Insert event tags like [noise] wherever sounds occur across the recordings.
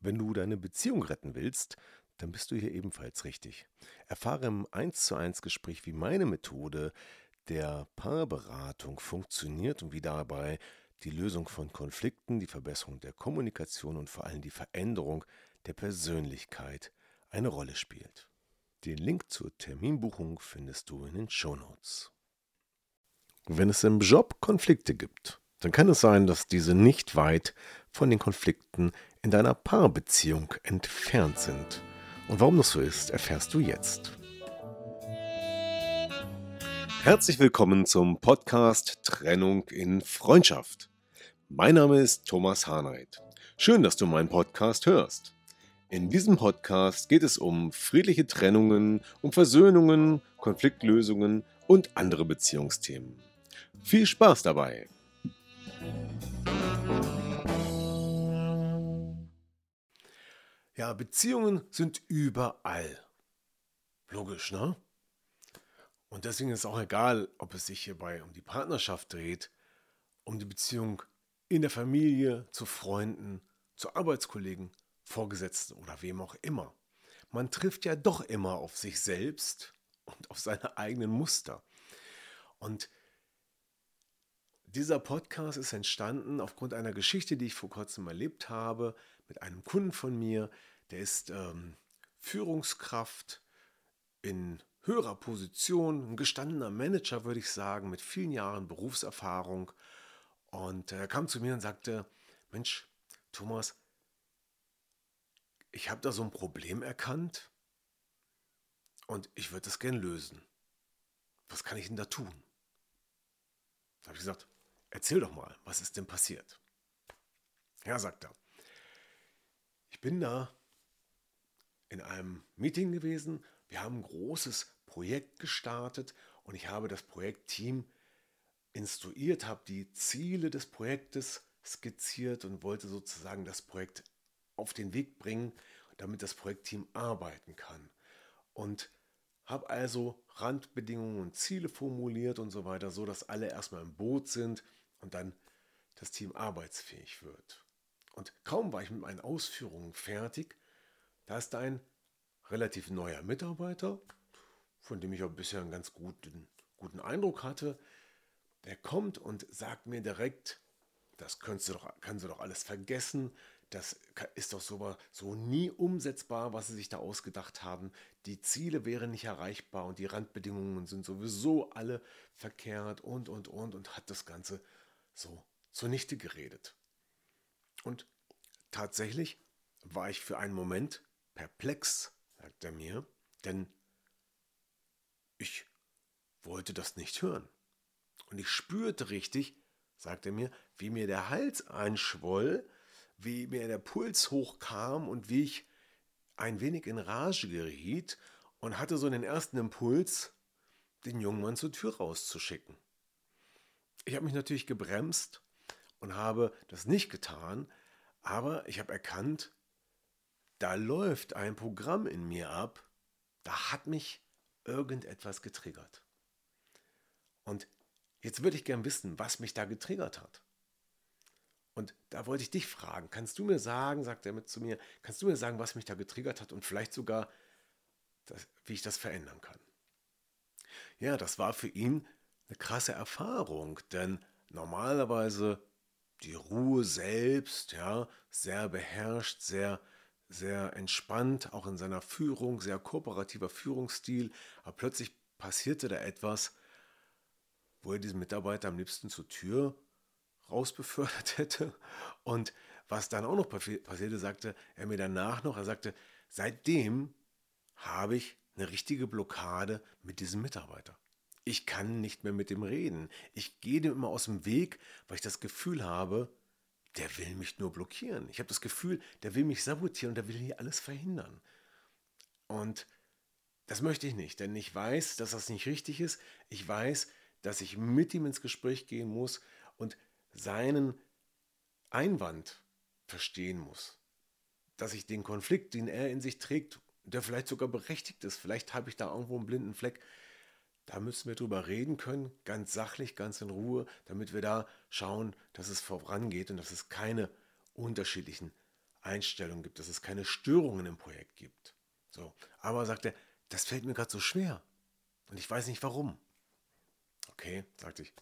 Wenn du deine Beziehung retten willst, dann bist du hier ebenfalls richtig. Erfahre im 1 zu 1 Gespräch, wie meine Methode der Paarberatung funktioniert und wie dabei die Lösung von Konflikten, die Verbesserung der Kommunikation und vor allem die Veränderung der Persönlichkeit eine Rolle spielt. Den Link zur Terminbuchung findest du in den Shownotes. Wenn es im Job Konflikte gibt, dann kann es sein, dass diese nicht weit von den Konflikten in deiner Paarbeziehung entfernt sind. Und warum das so ist, erfährst du jetzt. Herzlich willkommen zum Podcast Trennung in Freundschaft. Mein Name ist Thomas Harnight. Schön, dass du meinen Podcast hörst. In diesem Podcast geht es um friedliche Trennungen, um Versöhnungen, Konfliktlösungen und andere Beziehungsthemen. Viel Spaß dabei! Ja, Beziehungen sind überall. Logisch, ne? Und deswegen ist auch egal, ob es sich hierbei um die Partnerschaft dreht, um die Beziehung in der Familie, zu Freunden, zu Arbeitskollegen, Vorgesetzten oder wem auch immer. Man trifft ja doch immer auf sich selbst und auf seine eigenen Muster. Und dieser Podcast ist entstanden aufgrund einer Geschichte, die ich vor kurzem erlebt habe mit einem Kunden von mir, der ist ähm, Führungskraft in höherer Position, ein gestandener Manager, würde ich sagen, mit vielen Jahren Berufserfahrung. Und er kam zu mir und sagte, Mensch, Thomas, ich habe da so ein Problem erkannt und ich würde das gern lösen. Was kann ich denn da tun? Da habe ich gesagt, erzähl doch mal, was ist denn passiert? Ja, sagt er. Ich bin da in einem Meeting gewesen. Wir haben ein großes Projekt gestartet und ich habe das Projektteam instruiert, habe die Ziele des Projektes skizziert und wollte sozusagen das Projekt auf den Weg bringen, damit das Projektteam arbeiten kann. Und habe also Randbedingungen und Ziele formuliert und so weiter, so dass alle erstmal im Boot sind und dann das Team arbeitsfähig wird. Und kaum war ich mit meinen Ausführungen fertig, da ist ein relativ neuer Mitarbeiter, von dem ich auch bisher einen ganz guten, guten Eindruck hatte. Der kommt und sagt mir direkt, das kannst du doch, kannst du doch alles vergessen. Das ist doch so, so nie umsetzbar, was sie sich da ausgedacht haben. Die Ziele wären nicht erreichbar und die Randbedingungen sind sowieso alle verkehrt und, und, und und hat das Ganze so zunichte geredet. Und tatsächlich war ich für einen Moment perplex, sagt er mir, denn ich wollte das nicht hören. Und ich spürte richtig, sagt er mir, wie mir der Hals einschwoll, wie mir der Puls hochkam und wie ich ein wenig in Rage geriet und hatte so den ersten Impuls, den jungen Mann zur Tür rauszuschicken. Ich habe mich natürlich gebremst und habe das nicht getan, aber ich habe erkannt, da läuft ein Programm in mir ab, da hat mich irgendetwas getriggert. Und jetzt würde ich gern wissen, was mich da getriggert hat. Und da wollte ich dich fragen, kannst du mir sagen, sagt er mit zu mir, kannst du mir sagen, was mich da getriggert hat und vielleicht sogar, das, wie ich das verändern kann? Ja, das war für ihn eine krasse Erfahrung, denn normalerweise die Ruhe selbst, ja, sehr beherrscht, sehr sehr entspannt, auch in seiner Führung, sehr kooperativer Führungsstil. Aber plötzlich passierte da etwas, wo er diesen Mitarbeiter am liebsten zur Tür rausbefördert [laughs] hätte. Und was dann auch noch passierte, sagte er mir danach noch, er sagte, seitdem habe ich eine richtige Blockade mit diesem Mitarbeiter. Ich kann nicht mehr mit dem reden. Ich gehe dem immer aus dem Weg, weil ich das Gefühl habe, der will mich nur blockieren. Ich habe das Gefühl, der will mich sabotieren und der will hier alles verhindern. Und das möchte ich nicht, denn ich weiß, dass das nicht richtig ist. Ich weiß, dass ich mit ihm ins Gespräch gehen muss und seinen Einwand verstehen muss. Dass ich den Konflikt, den er in sich trägt, der vielleicht sogar berechtigt ist, vielleicht habe ich da irgendwo einen blinden Fleck, da müssen wir drüber reden können, ganz sachlich, ganz in Ruhe, damit wir da schauen, dass es vorangeht und dass es keine unterschiedlichen Einstellungen gibt, dass es keine Störungen im Projekt gibt. So, aber sagt er, das fällt mir gerade so schwer und ich weiß nicht warum. Okay, sagte ich,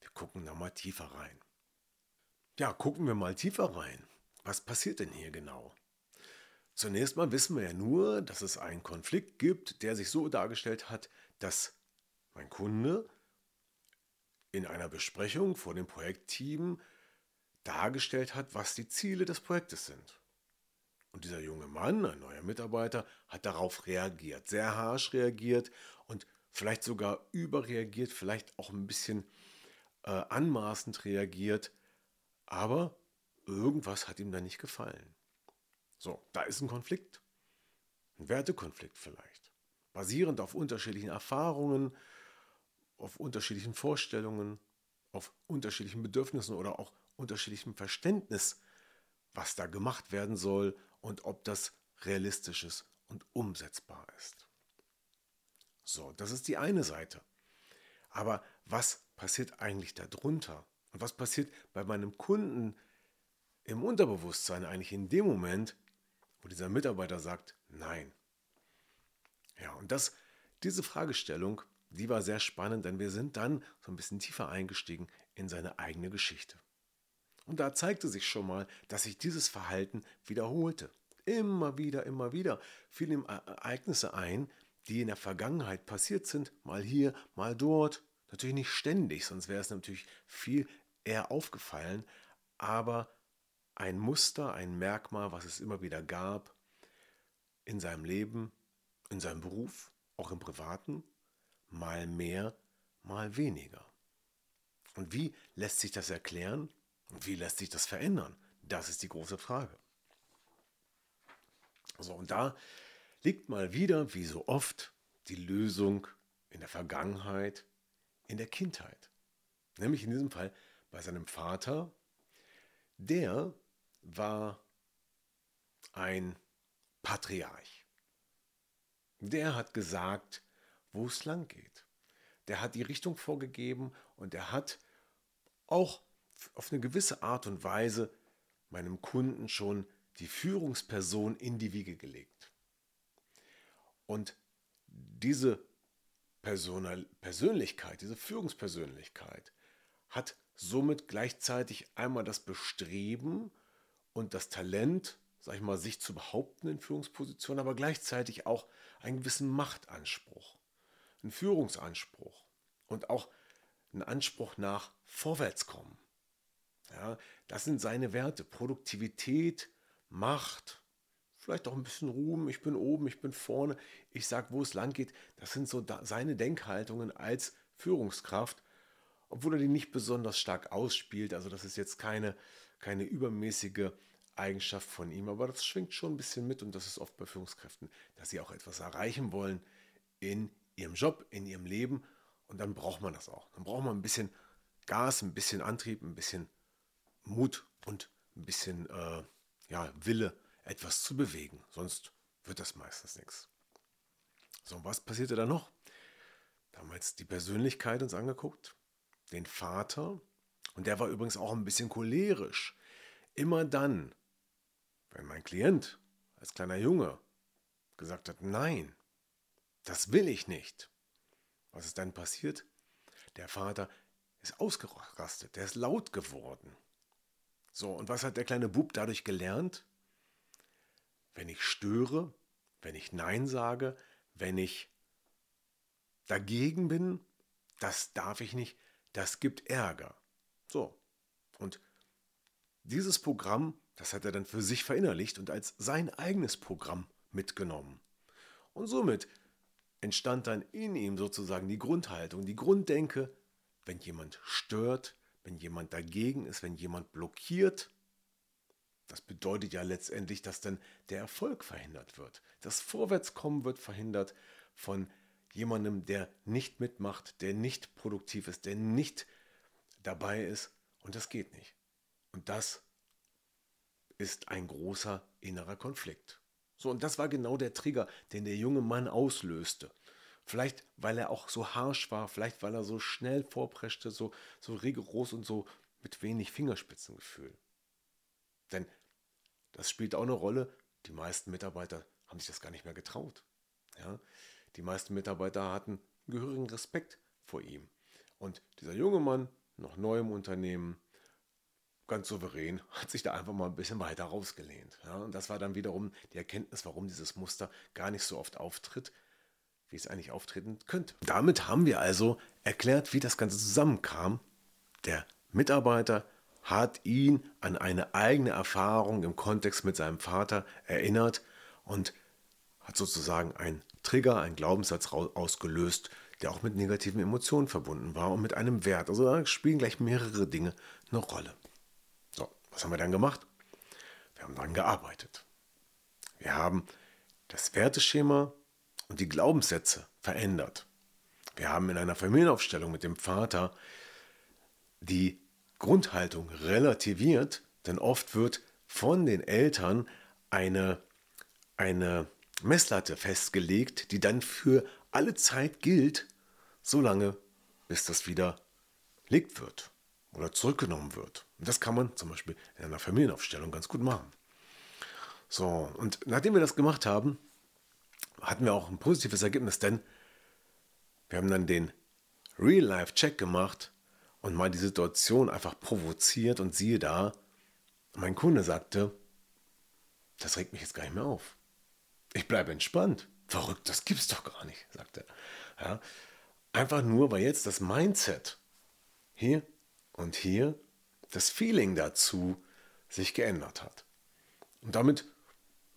wir gucken da mal tiefer rein. Ja, gucken wir mal tiefer rein. Was passiert denn hier genau? Zunächst mal wissen wir ja nur, dass es einen Konflikt gibt, der sich so dargestellt hat, dass mein Kunde in einer Besprechung vor dem Projektteam dargestellt hat, was die Ziele des Projektes sind. Und dieser junge Mann, ein neuer Mitarbeiter, hat darauf reagiert, sehr harsch reagiert und vielleicht sogar überreagiert, vielleicht auch ein bisschen äh, anmaßend reagiert, aber irgendwas hat ihm da nicht gefallen. So, da ist ein Konflikt, ein Wertekonflikt vielleicht, basierend auf unterschiedlichen Erfahrungen, auf unterschiedlichen Vorstellungen, auf unterschiedlichen Bedürfnissen oder auch unterschiedlichem Verständnis, was da gemacht werden soll und ob das realistisch ist und umsetzbar ist. So, das ist die eine Seite. Aber was passiert eigentlich darunter? Und was passiert bei meinem Kunden im Unterbewusstsein eigentlich in dem Moment, wo dieser Mitarbeiter sagt, nein? Ja, und das, diese Fragestellung, die war sehr spannend, denn wir sind dann so ein bisschen tiefer eingestiegen in seine eigene Geschichte. Und da zeigte sich schon mal, dass sich dieses Verhalten wiederholte. Immer wieder, immer wieder fielen ihm Ereignisse ein, die in der Vergangenheit passiert sind, mal hier, mal dort. Natürlich nicht ständig, sonst wäre es natürlich viel eher aufgefallen, aber ein Muster, ein Merkmal, was es immer wieder gab in seinem Leben, in seinem Beruf, auch im privaten, mal mehr, mal weniger. Und wie lässt sich das erklären? Und wie lässt sich das verändern? Das ist die große Frage. So, und da liegt mal wieder, wie so oft, die Lösung in der Vergangenheit, in der Kindheit. Nämlich in diesem Fall bei seinem Vater. Der war ein Patriarch. Der hat gesagt, wo es lang geht. Der hat die Richtung vorgegeben und er hat auch auf eine gewisse Art und Weise meinem Kunden schon die Führungsperson in die Wiege gelegt. Und diese Personal Persönlichkeit, diese Führungspersönlichkeit hat somit gleichzeitig einmal das Bestreben und das Talent, sag ich mal, sich zu behaupten in Führungspositionen, aber gleichzeitig auch einen gewissen Machtanspruch, einen Führungsanspruch und auch einen Anspruch nach Vorwärtskommen. Ja, das sind seine Werte. Produktivität, Macht, vielleicht auch ein bisschen Ruhm. Ich bin oben, ich bin vorne. Ich sage, wo es lang geht. Das sind so seine Denkhaltungen als Führungskraft, obwohl er die nicht besonders stark ausspielt. Also das ist jetzt keine, keine übermäßige Eigenschaft von ihm, aber das schwingt schon ein bisschen mit und das ist oft bei Führungskräften, dass sie auch etwas erreichen wollen in ihrem Job, in ihrem Leben und dann braucht man das auch. Dann braucht man ein bisschen Gas, ein bisschen Antrieb, ein bisschen Mut und ein bisschen äh, ja, Wille, etwas zu bewegen. Sonst wird das meistens nichts. So, und was passierte da noch? Da haben wir jetzt die Persönlichkeit uns angeguckt, den Vater, und der war übrigens auch ein bisschen cholerisch. Immer dann, wenn mein Klient als kleiner Junge gesagt hat, nein, das will ich nicht. Was ist dann passiert? Der Vater ist ausgerastet, der ist laut geworden. So, und was hat der kleine Bub dadurch gelernt? Wenn ich störe, wenn ich Nein sage, wenn ich dagegen bin, das darf ich nicht, das gibt Ärger. So, und dieses Programm, das hat er dann für sich verinnerlicht und als sein eigenes Programm mitgenommen. Und somit entstand dann in ihm sozusagen die Grundhaltung, die Grunddenke, wenn jemand stört, wenn jemand dagegen ist, wenn jemand blockiert, das bedeutet ja letztendlich, dass dann der Erfolg verhindert wird. Das Vorwärtskommen wird verhindert von jemandem, der nicht mitmacht, der nicht produktiv ist, der nicht dabei ist. Und das geht nicht. Und das ist ein großer innerer Konflikt. So, und das war genau der Trigger, den der junge Mann auslöste. Vielleicht, weil er auch so harsch war, vielleicht, weil er so schnell vorpreschte, so, so rigoros und so mit wenig Fingerspitzengefühl. Denn das spielt auch eine Rolle. Die meisten Mitarbeiter haben sich das gar nicht mehr getraut. Ja? Die meisten Mitarbeiter hatten gehörigen Respekt vor ihm. Und dieser junge Mann, noch neu im Unternehmen, ganz souverän, [laughs] hat sich da einfach mal ein bisschen weiter rausgelehnt. Ja? Und das war dann wiederum die Erkenntnis, warum dieses Muster gar nicht so oft auftritt, wie es eigentlich auftreten könnte. Damit haben wir also erklärt, wie das Ganze zusammenkam. Der Mitarbeiter hat ihn an eine eigene Erfahrung im Kontext mit seinem Vater erinnert und hat sozusagen einen Trigger, einen Glaubenssatz ausgelöst, der auch mit negativen Emotionen verbunden war und mit einem Wert. Also da spielen gleich mehrere Dinge eine Rolle. Was haben wir dann gemacht? Wir haben daran gearbeitet. Wir haben das Werteschema und die Glaubenssätze verändert. Wir haben in einer Familienaufstellung mit dem Vater die Grundhaltung relativiert, denn oft wird von den Eltern eine, eine Messlatte festgelegt, die dann für alle Zeit gilt, solange bis das wieder legt wird oder zurückgenommen wird. Und das kann man zum Beispiel in einer Familienaufstellung ganz gut machen. So, und nachdem wir das gemacht haben, hatten wir auch ein positives Ergebnis, denn wir haben dann den Real-Life-Check gemacht und mal die Situation einfach provoziert und siehe da, mein Kunde sagte, das regt mich jetzt gar nicht mehr auf. Ich bleibe entspannt. Verrückt, das gibt's doch gar nicht, sagte er. Ja, einfach nur, weil jetzt das Mindset hier und hier, das Feeling dazu sich geändert hat. Und damit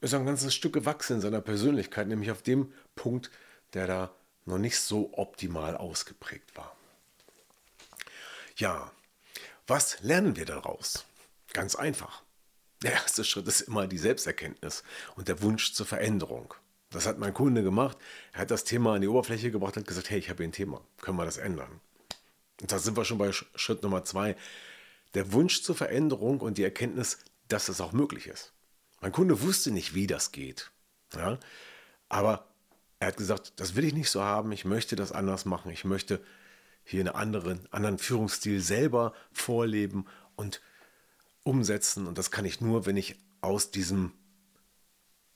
ist er ein ganzes Stück gewachsen in seiner Persönlichkeit, nämlich auf dem Punkt, der da noch nicht so optimal ausgeprägt war. Ja, was lernen wir daraus? Ganz einfach. Der erste Schritt ist immer die Selbsterkenntnis und der Wunsch zur Veränderung. Das hat mein Kunde gemacht. Er hat das Thema an die Oberfläche gebracht und gesagt, hey, ich habe ein Thema. Können wir das ändern? Und da sind wir schon bei Schritt Nummer zwei. Der Wunsch zur Veränderung und die Erkenntnis, dass es auch möglich ist. Mein Kunde wusste nicht, wie das geht. Ja? Aber er hat gesagt, das will ich nicht so haben. Ich möchte das anders machen. Ich möchte hier einen anderen, anderen Führungsstil selber vorleben und umsetzen. Und das kann ich nur, wenn ich aus diesem,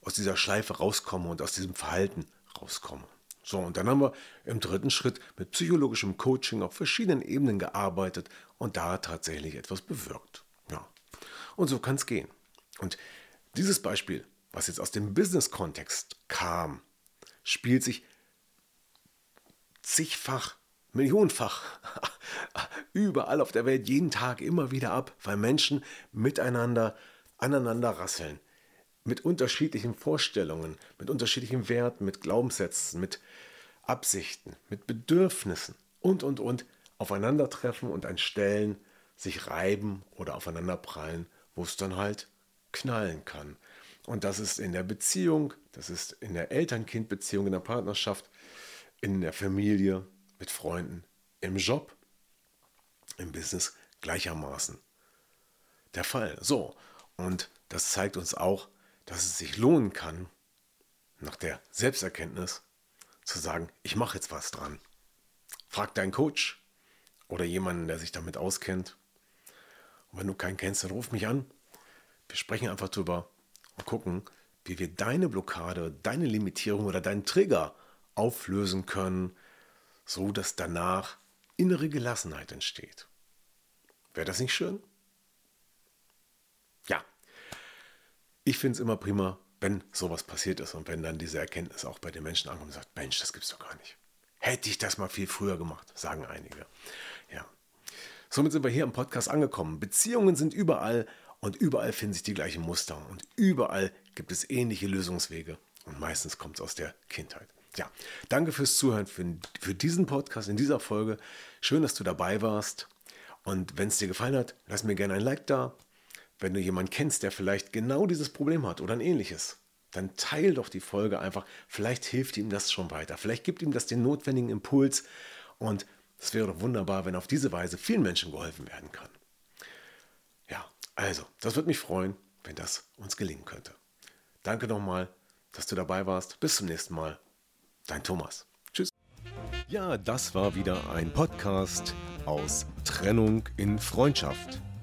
aus dieser Schleife rauskomme und aus diesem Verhalten rauskomme. So, und dann haben wir im dritten Schritt mit psychologischem Coaching auf verschiedenen Ebenen gearbeitet und da tatsächlich etwas bewirkt. Ja. Und so kann es gehen. Und dieses Beispiel, was jetzt aus dem Business-Kontext kam, spielt sich zigfach millionenfach [laughs] überall auf der Welt jeden Tag immer wieder ab, weil Menschen miteinander aneinander rasseln. Mit unterschiedlichen Vorstellungen, mit unterschiedlichen Werten, mit Glaubenssätzen, mit Absichten, mit Bedürfnissen und, und, und aufeinandertreffen und an Stellen sich reiben oder aufeinanderprallen, wo es dann halt knallen kann. Und das ist in der Beziehung, das ist in der Eltern-Kind-Beziehung, in der Partnerschaft, in der Familie, mit Freunden, im Job, im Business gleichermaßen der Fall. So, und das zeigt uns auch, dass es sich lohnen kann, nach der Selbsterkenntnis zu sagen, ich mache jetzt was dran. Frag deinen Coach oder jemanden, der sich damit auskennt. Und wenn du keinen kennst, dann ruf mich an. Wir sprechen einfach drüber und gucken, wie wir deine Blockade, deine Limitierung oder deinen Trigger auflösen können, so dass danach innere Gelassenheit entsteht. Wäre das nicht schön? Ja, ich finde es immer prima, wenn sowas passiert ist und wenn dann diese Erkenntnis auch bei den Menschen ankommt und sagt, Mensch, das gibt's doch gar nicht. Hätte ich das mal viel früher gemacht, sagen einige. Ja. Somit sind wir hier im Podcast angekommen. Beziehungen sind überall und überall finden sich die gleichen Muster und überall gibt es ähnliche Lösungswege und meistens kommt es aus der Kindheit. Ja, danke fürs Zuhören für, für diesen Podcast in dieser Folge. Schön, dass du dabei warst. Und wenn es dir gefallen hat, lass mir gerne ein Like da. Wenn du jemanden kennst, der vielleicht genau dieses Problem hat oder ein ähnliches, dann teil doch die Folge einfach. Vielleicht hilft ihm das schon weiter. Vielleicht gibt ihm das den notwendigen Impuls. Und es wäre doch wunderbar, wenn auf diese Weise vielen Menschen geholfen werden kann. Ja, also, das würde mich freuen, wenn das uns gelingen könnte. Danke nochmal, dass du dabei warst. Bis zum nächsten Mal. Dein Thomas. Tschüss. Ja, das war wieder ein Podcast aus Trennung in Freundschaft.